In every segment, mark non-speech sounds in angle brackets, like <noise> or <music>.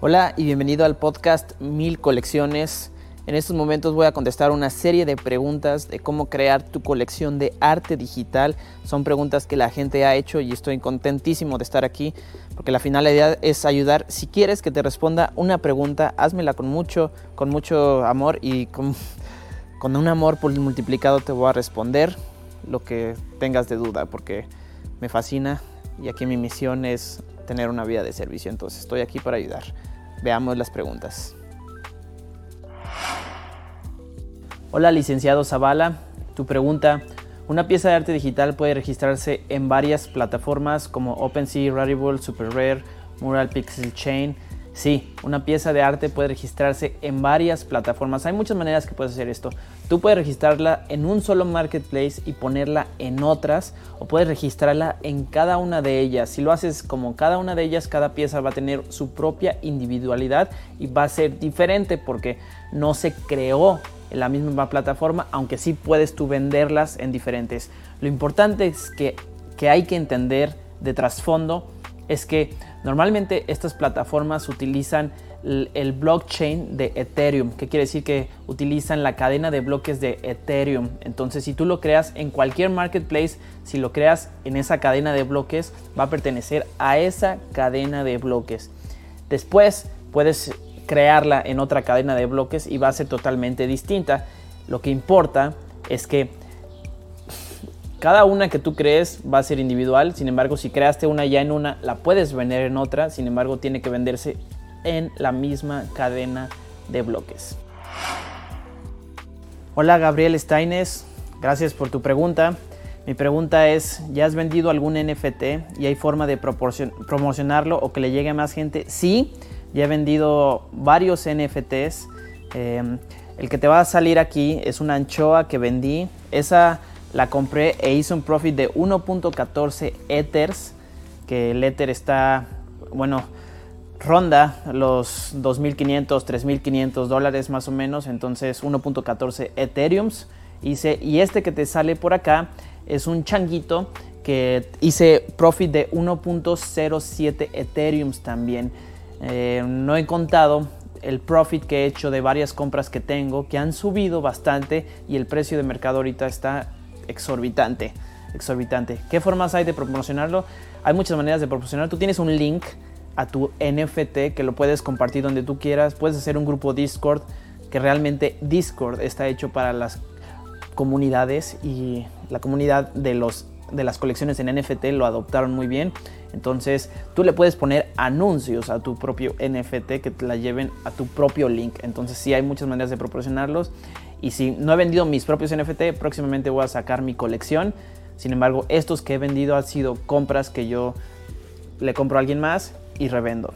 Hola y bienvenido al podcast Mil Colecciones. En estos momentos voy a contestar una serie de preguntas de cómo crear tu colección de arte digital. Son preguntas que la gente ha hecho y estoy contentísimo de estar aquí porque la finalidad es ayudar. Si quieres que te responda una pregunta, házmela con mucho, con mucho amor y con, con un amor multiplicado te voy a responder lo que tengas de duda porque me fascina y aquí mi misión es tener una vida de servicio. Entonces estoy aquí para ayudar. Veamos las preguntas. Hola licenciado Zavala, tu pregunta. Una pieza de arte digital puede registrarse en varias plataformas como OpenSea, Rarible, SuperRare, Mural Pixel Chain Sí, una pieza de arte puede registrarse en varias plataformas. Hay muchas maneras que puedes hacer esto. Tú puedes registrarla en un solo marketplace y ponerla en otras o puedes registrarla en cada una de ellas. Si lo haces como cada una de ellas, cada pieza va a tener su propia individualidad y va a ser diferente porque no se creó en la misma plataforma, aunque sí puedes tú venderlas en diferentes. Lo importante es que, que hay que entender de trasfondo es que normalmente estas plataformas utilizan el blockchain de Ethereum, que quiere decir que utilizan la cadena de bloques de Ethereum. Entonces, si tú lo creas en cualquier marketplace, si lo creas en esa cadena de bloques, va a pertenecer a esa cadena de bloques. Después puedes crearla en otra cadena de bloques y va a ser totalmente distinta. Lo que importa es que cada una que tú crees va a ser individual, sin embargo si creaste una ya en una, la puedes vender en otra, sin embargo tiene que venderse en la misma cadena de bloques. Hola Gabriel Steines, gracias por tu pregunta. Mi pregunta es, ¿ya has vendido algún NFT y hay forma de promocionarlo o que le llegue a más gente? Sí, ya he vendido varios NFTs. Eh, el que te va a salir aquí es una anchoa que vendí. Esa la compré e hice un profit de 1.14 Ethers, que el Ether está, bueno, ronda los 2.500, 3.500 dólares más o menos, entonces 1.14 Ethereums hice y este que te sale por acá es un changuito que hice profit de 1.07 Ethereums también. Eh, no he contado el profit que he hecho de varias compras que tengo que han subido bastante y el precio de mercado ahorita está exorbitante, exorbitante. ¿Qué formas hay de promocionarlo? Hay muchas maneras de promocionar. Tú tienes un link a tu NFT que lo puedes compartir donde tú quieras. Puedes hacer un grupo Discord que realmente Discord está hecho para las comunidades y la comunidad de los de las colecciones en NFT lo adoptaron muy bien. Entonces tú le puedes poner anuncios a tu propio NFT que te la lleven a tu propio link. Entonces sí hay muchas maneras de proporcionarlos. Y si no he vendido mis propios NFT, próximamente voy a sacar mi colección. Sin embargo, estos que he vendido han sido compras que yo le compro a alguien más y revendo.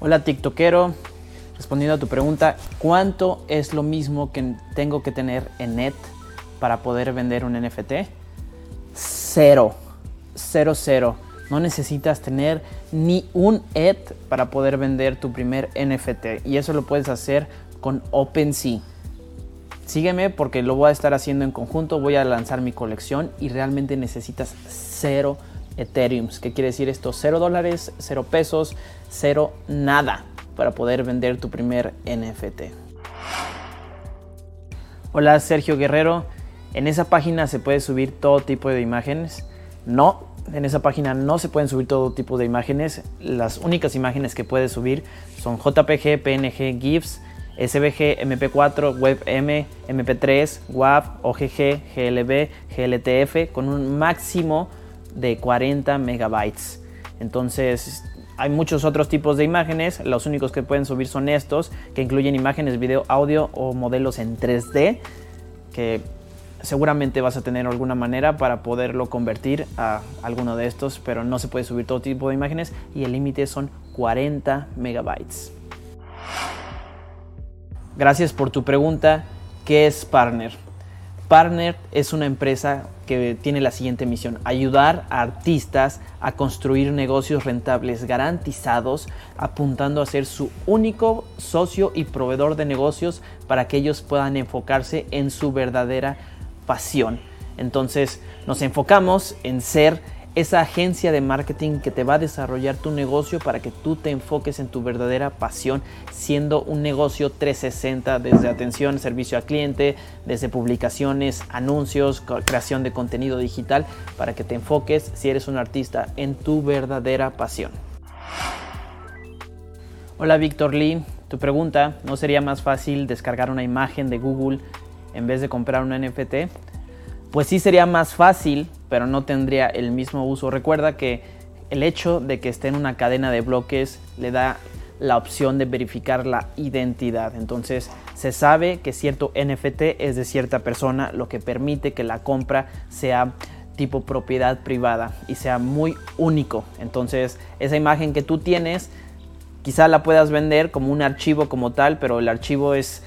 Hola TikTokero, respondiendo a tu pregunta, ¿cuánto es lo mismo que tengo que tener en net para poder vender un NFT? Cero, cero, cero. No necesitas tener ni un ETH para poder vender tu primer NFT y eso lo puedes hacer con OpenSea. Sígueme porque lo voy a estar haciendo en conjunto, voy a lanzar mi colección y realmente necesitas cero Ethereums. ¿Qué quiere decir esto? Cero dólares, cero pesos, cero nada para poder vender tu primer NFT. Hola Sergio Guerrero, en esa página se puede subir todo tipo de imágenes. No, en esa página no se pueden subir todo tipo de imágenes. Las únicas imágenes que puedes subir son JPG, PNG, GIFs SVG, MP4, WebM, MP3, WAV, OGG, GLB, GLTF con un máximo de 40 megabytes. Entonces hay muchos otros tipos de imágenes, los únicos que pueden subir son estos, que incluyen imágenes, video, audio o modelos en 3D, que seguramente vas a tener alguna manera para poderlo convertir a alguno de estos, pero no se puede subir todo tipo de imágenes y el límite son 40 megabytes. Gracias por tu pregunta. ¿Qué es Partner? Partner es una empresa que tiene la siguiente misión, ayudar a artistas a construir negocios rentables garantizados, apuntando a ser su único socio y proveedor de negocios para que ellos puedan enfocarse en su verdadera pasión. Entonces nos enfocamos en ser esa agencia de marketing que te va a desarrollar tu negocio para que tú te enfoques en tu verdadera pasión, siendo un negocio 360 desde atención, servicio al cliente, desde publicaciones, anuncios, creación de contenido digital, para que te enfoques, si eres un artista, en tu verdadera pasión. Hola Víctor Lee, tu pregunta, ¿no sería más fácil descargar una imagen de Google en vez de comprar un NFT? Pues sí sería más fácil, pero no tendría el mismo uso. Recuerda que el hecho de que esté en una cadena de bloques le da la opción de verificar la identidad. Entonces se sabe que cierto NFT es de cierta persona, lo que permite que la compra sea tipo propiedad privada y sea muy único. Entonces esa imagen que tú tienes quizá la puedas vender como un archivo como tal, pero el archivo es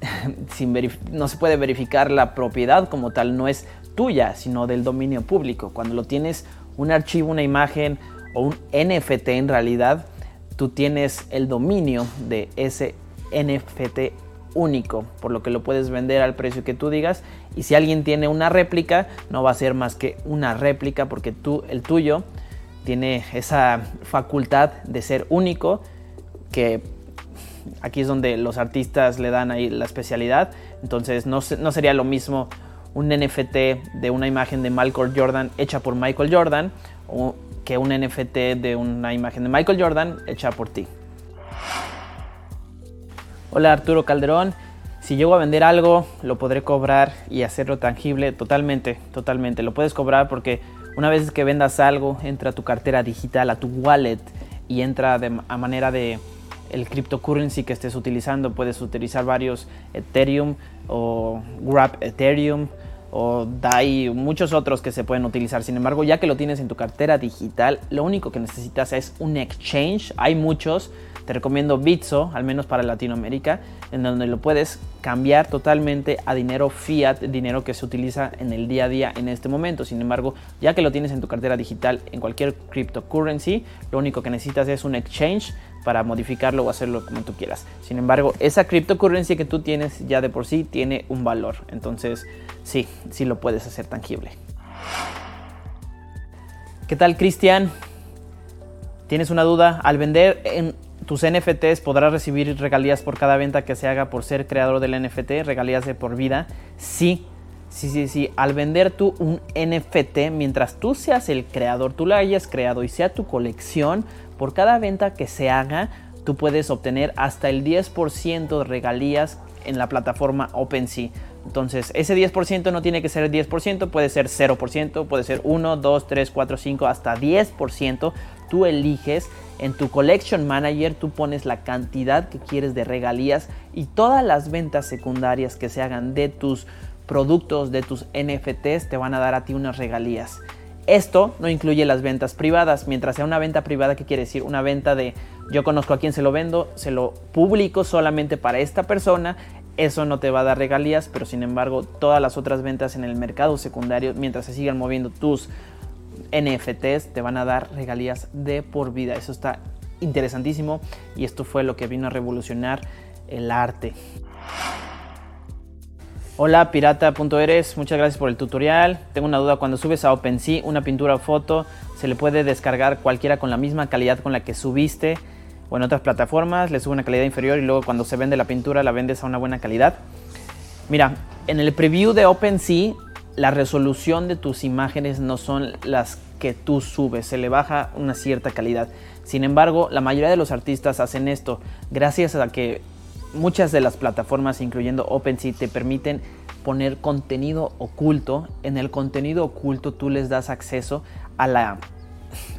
<laughs> sin no se puede verificar la propiedad como tal, no es tuya, sino del dominio público. Cuando lo tienes un archivo, una imagen o un NFT en realidad, tú tienes el dominio de ese NFT único, por lo que lo puedes vender al precio que tú digas. Y si alguien tiene una réplica, no va a ser más que una réplica porque tú, el tuyo, tiene esa facultad de ser único que aquí es donde los artistas le dan ahí la especialidad. Entonces no, no sería lo mismo un NFT de una imagen de Michael Jordan hecha por Michael Jordan o que un NFT de una imagen de Michael Jordan hecha por ti. Hola Arturo Calderón, si llego a vender algo lo podré cobrar y hacerlo tangible totalmente, totalmente. Lo puedes cobrar porque una vez que vendas algo entra a tu cartera digital, a tu wallet y entra a manera de el cryptocurrency que estés utilizando. Puedes utilizar varios Ethereum o Grab Ethereum o DAI, muchos otros que se pueden utilizar. Sin embargo, ya que lo tienes en tu cartera digital, lo único que necesitas es un exchange. Hay muchos, te recomiendo Bitso, al menos para Latinoamérica, en donde lo puedes cambiar totalmente a dinero fiat, dinero que se utiliza en el día a día en este momento. Sin embargo, ya que lo tienes en tu cartera digital en cualquier cryptocurrency, lo único que necesitas es un exchange para modificarlo o hacerlo como tú quieras. Sin embargo, esa cryptocurrency que tú tienes ya de por sí tiene un valor. Entonces, sí, sí lo puedes hacer tangible. ¿Qué tal, Cristian? ¿Tienes una duda? Al vender en tus NFTs podrás recibir regalías por cada venta que se haga por ser creador del NFT, regalías de por vida. Sí, sí, sí, sí. Al vender tú un NFT, mientras tú seas el creador, tú lo hayas creado y sea tu colección, por cada venta que se haga, tú puedes obtener hasta el 10% de regalías en la plataforma OpenSea. Entonces, ese 10% no tiene que ser el 10%, puede ser 0%, puede ser 1, 2, 3, 4, 5, hasta 10%. Tú eliges en tu Collection Manager, tú pones la cantidad que quieres de regalías y todas las ventas secundarias que se hagan de tus productos, de tus NFTs, te van a dar a ti unas regalías. Esto no incluye las ventas privadas. Mientras sea una venta privada, ¿qué quiere decir? Una venta de yo conozco a quien se lo vendo, se lo publico solamente para esta persona. Eso no te va a dar regalías, pero sin embargo todas las otras ventas en el mercado secundario, mientras se sigan moviendo tus NFTs, te van a dar regalías de por vida. Eso está interesantísimo y esto fue lo que vino a revolucionar el arte. Hola pirata.eres, muchas gracias por el tutorial. Tengo una duda, cuando subes a OpenSea una pintura o foto, ¿se le puede descargar cualquiera con la misma calidad con la que subiste? O en otras plataformas le sube una calidad inferior y luego cuando se vende la pintura la vendes a una buena calidad. Mira, en el preview de OpenSea la resolución de tus imágenes no son las que tú subes, se le baja una cierta calidad. Sin embargo, la mayoría de los artistas hacen esto gracias a que muchas de las plataformas, incluyendo OpenSea, te permiten poner contenido oculto. En el contenido oculto tú les das acceso a la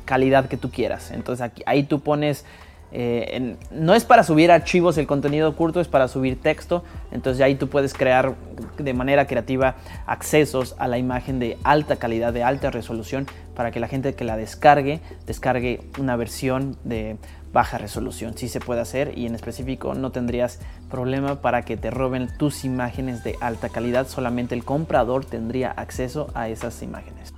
calidad que tú quieras. Entonces aquí, ahí tú pones eh, no es para subir archivos el contenido oculto, es para subir texto. Entonces ahí tú puedes crear de manera creativa accesos a la imagen de alta calidad, de alta resolución, para que la gente que la descargue, descargue una versión de baja resolución. Sí se puede hacer y en específico no tendrías problema para que te roben tus imágenes de alta calidad. Solamente el comprador tendría acceso a esas imágenes.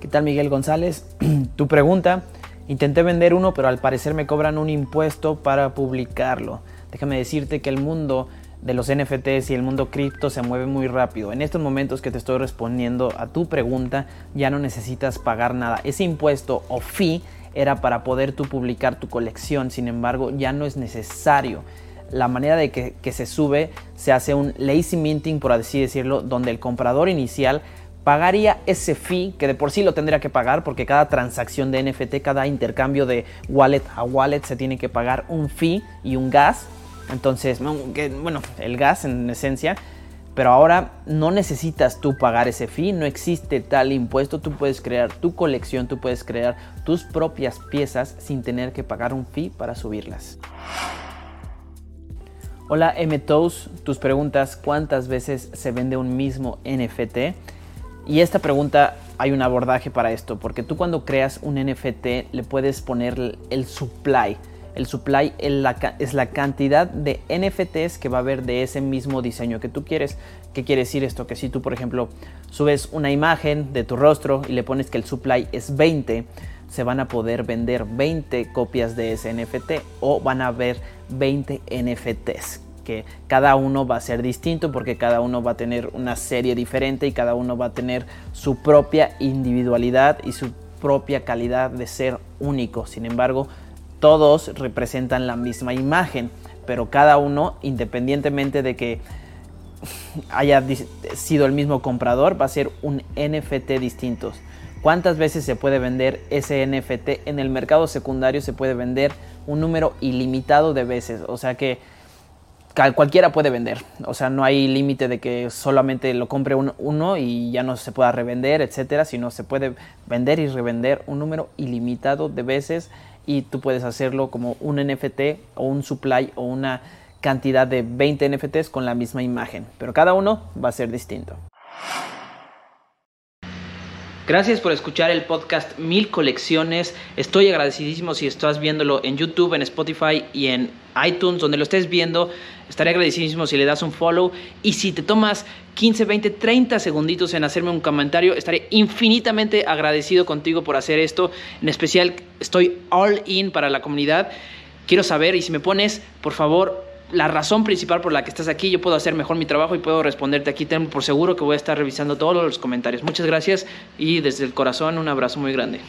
¿Qué tal Miguel González? <clears throat> tu pregunta Intenté vender uno, pero al parecer me cobran un impuesto para publicarlo. Déjame decirte que el mundo de los NFTs y el mundo cripto se mueve muy rápido. En estos momentos que te estoy respondiendo a tu pregunta, ya no necesitas pagar nada. Ese impuesto o fee era para poder tú publicar tu colección, sin embargo, ya no es necesario. La manera de que, que se sube se hace un lazy minting, por así decirlo, donde el comprador inicial pagaría ese fee que de por sí lo tendría que pagar porque cada transacción de NFT, cada intercambio de wallet a wallet se tiene que pagar un fee y un gas. Entonces, bueno, el gas en esencia. Pero ahora no necesitas tú pagar ese fee, no existe tal impuesto, tú puedes crear tu colección, tú puedes crear tus propias piezas sin tener que pagar un fee para subirlas. Hola MTOS, tus preguntas, ¿cuántas veces se vende un mismo NFT? Y esta pregunta hay un abordaje para esto, porque tú cuando creas un NFT le puedes poner el supply. El supply es la cantidad de NFTs que va a haber de ese mismo diseño que tú quieres. ¿Qué quiere decir esto? Que si tú, por ejemplo, subes una imagen de tu rostro y le pones que el supply es 20, se van a poder vender 20 copias de ese NFT o van a haber 20 NFTs cada uno va a ser distinto porque cada uno va a tener una serie diferente y cada uno va a tener su propia individualidad y su propia calidad de ser único. Sin embargo, todos representan la misma imagen, pero cada uno, independientemente de que haya sido el mismo comprador, va a ser un NFT distinto. ¿Cuántas veces se puede vender ese NFT? En el mercado secundario se puede vender un número ilimitado de veces. O sea que cualquiera puede vender. O sea, no hay límite de que solamente lo compre uno y ya no se pueda revender, etcétera, sino se puede vender y revender un número ilimitado de veces y tú puedes hacerlo como un NFT o un supply o una cantidad de 20 NFTs con la misma imagen, pero cada uno va a ser distinto. Gracias por escuchar el podcast Mil Colecciones. Estoy agradecidísimo si estás viéndolo en YouTube, en Spotify y en iTunes, donde lo estés viendo. Estaré agradecidísimo si le das un follow. Y si te tomas 15, 20, 30 segunditos en hacerme un comentario, estaré infinitamente agradecido contigo por hacer esto. En especial, estoy all in para la comunidad. Quiero saber y si me pones, por favor, la razón principal por la que estás aquí, yo puedo hacer mejor mi trabajo y puedo responderte aquí. Ten por seguro que voy a estar revisando todos los comentarios. Muchas gracias y desde el corazón un abrazo muy grande.